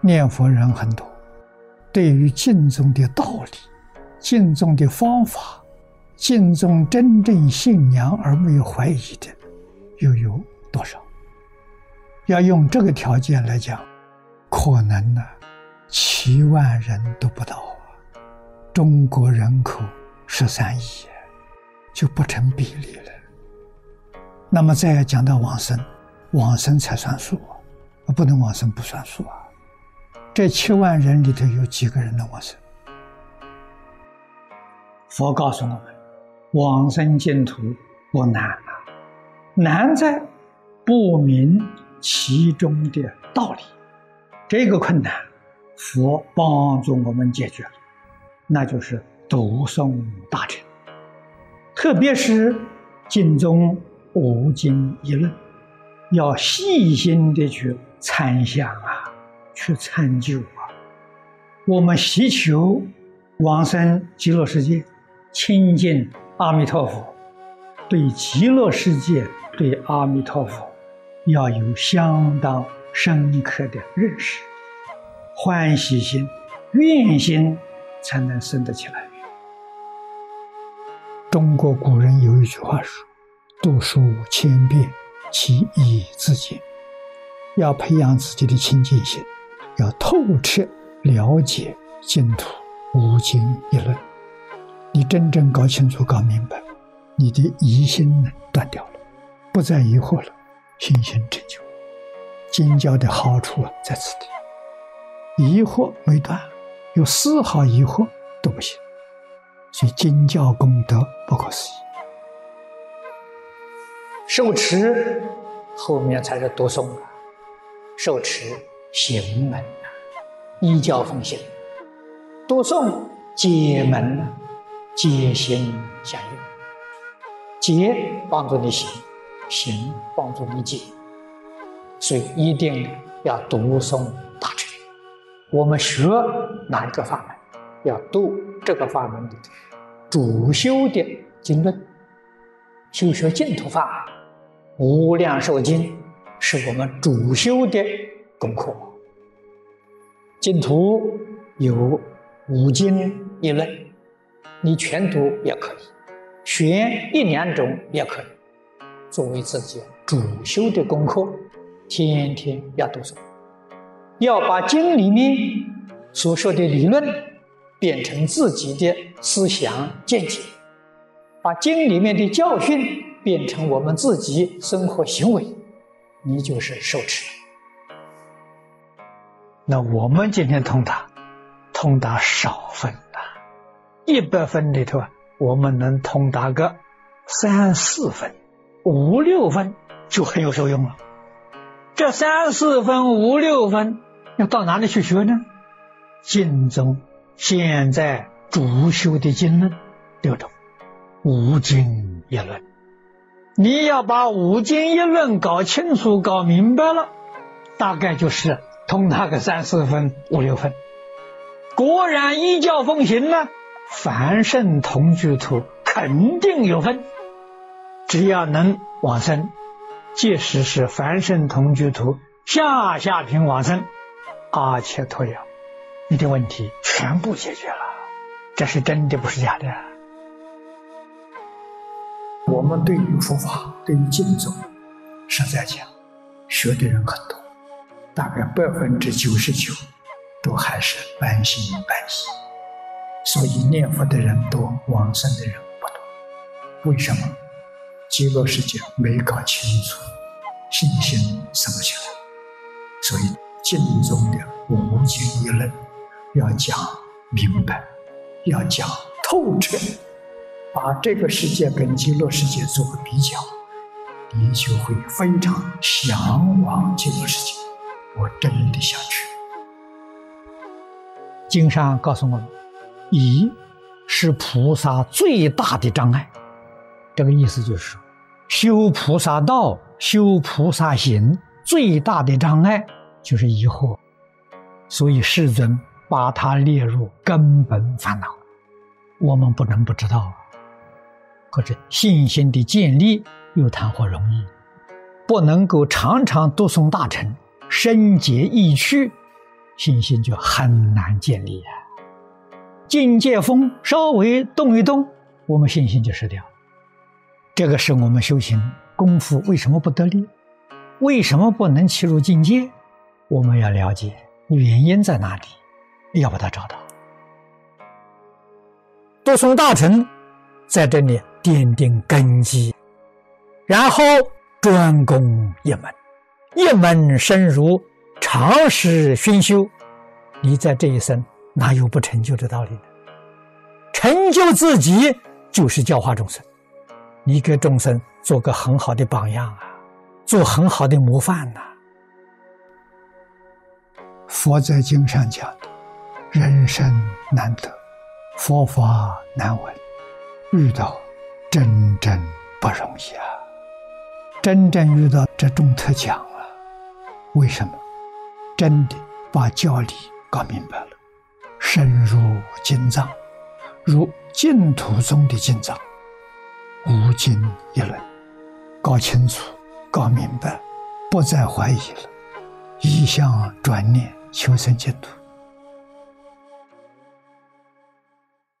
念佛人很多，对于敬宗的道理、敬宗的方法、敬宗真正信仰而没有怀疑的，又有多少？要用这个条件来讲，可能呢，七万人都不到啊！中国人口十三亿，就不成比例了。那么再讲到往生，往生才算数啊，不能往生不算数啊。这七万人里头有几个人能往生？佛告诉我们，往生净土不难啊，难在不明其中的道理。这个困难，佛帮助我们解决了，那就是读诵大乘，特别是经中无经一论，要细心的去参详啊。去参究啊！我们祈求往生极乐世界，亲近阿弥陀佛，对极乐世界、对阿弥陀佛要有相当深刻的认识，欢喜心、愿心才能生得起来。中国古人有一句话说：“读书千遍，其义自见。”要培养自己的清净心。要透彻了解净土无经一论，你真正搞清楚、搞明白，你的疑心呢断掉了，不再疑惑了，心心成就。经教的好处啊在此地，疑惑没断，有丝毫疑惑都不行。所以经教功德不可思议。受持后面才是读诵啊，受持。行门呐，依教奉行；读诵解门，解行相应。解帮助你行，行帮助你解。所以一定要读诵大乘。我们学哪一个法门，要读这个法门里头主修的经论。修学净土法，无量寿经是我们主修的。功课，净土有五经一论，你全读也可以，选一两种也可以，作为自己主修的功课，天天要读诵，要把经里面所说的理论变成自己的思想见解，把经里面的教训变成我们自己生活行为，你就是受持。那我们今天通达，通达少分呐，一百分里头啊，我们能通达个三四分、五六分就很有受用了。这三四分、五六分要到哪里去学呢？经中现在主修的经论六种，五经一论，你要把五经一论搞清楚、搞明白了，大概就是。通达个三四分、五六分，果然依教奉行呢，凡圣同居土肯定有分。只要能往生，即使是凡圣同居土下下品往生，阿切陀呀，你的问题全部解决了。这是真的，不是假的。我们对于佛法、对于经宗，实在讲，学的人很多。大概百分之九十九都还是半信半疑，所以念佛的人多，往生的人不多。为什么？极乐世界没搞清楚，信心生不起来。所以经中的无经一论要讲明白，要讲透彻，把这个世界跟极乐世界做个比较，你就会非常向往极乐世界。真的下去。经上告诉我们，疑是菩萨最大的障碍。这个意思就是说，修菩萨道、修菩萨行最大的障碍就是疑惑。所以世尊把它列入根本烦恼。我们不能不知道。可是信心的建立又谈何容易？不能够常常读诵大乘。身结意趣，信心就很难建立啊。境界风稍微动一动，我们信心就失掉了。这个是我们修行功夫为什么不得力？为什么不能切入境界？我们要了解原因在哪里，要把它找到。多从大乘在这里奠定根基，然后专攻一门，一门深入，长时熏修。你在这一生哪有不成就的道理呢？成就自己就是教化众生，你给众生做个很好的榜样啊，做很好的模范呐。佛在经上讲的，人生难得，佛法难闻，遇到真正不容易啊！真正遇到这种特讲了，为什么？真的把教理搞明白了，深入经藏，如净土中的经藏，无尽一论，搞清楚、搞明白，不再怀疑了，一向转念。求生净土。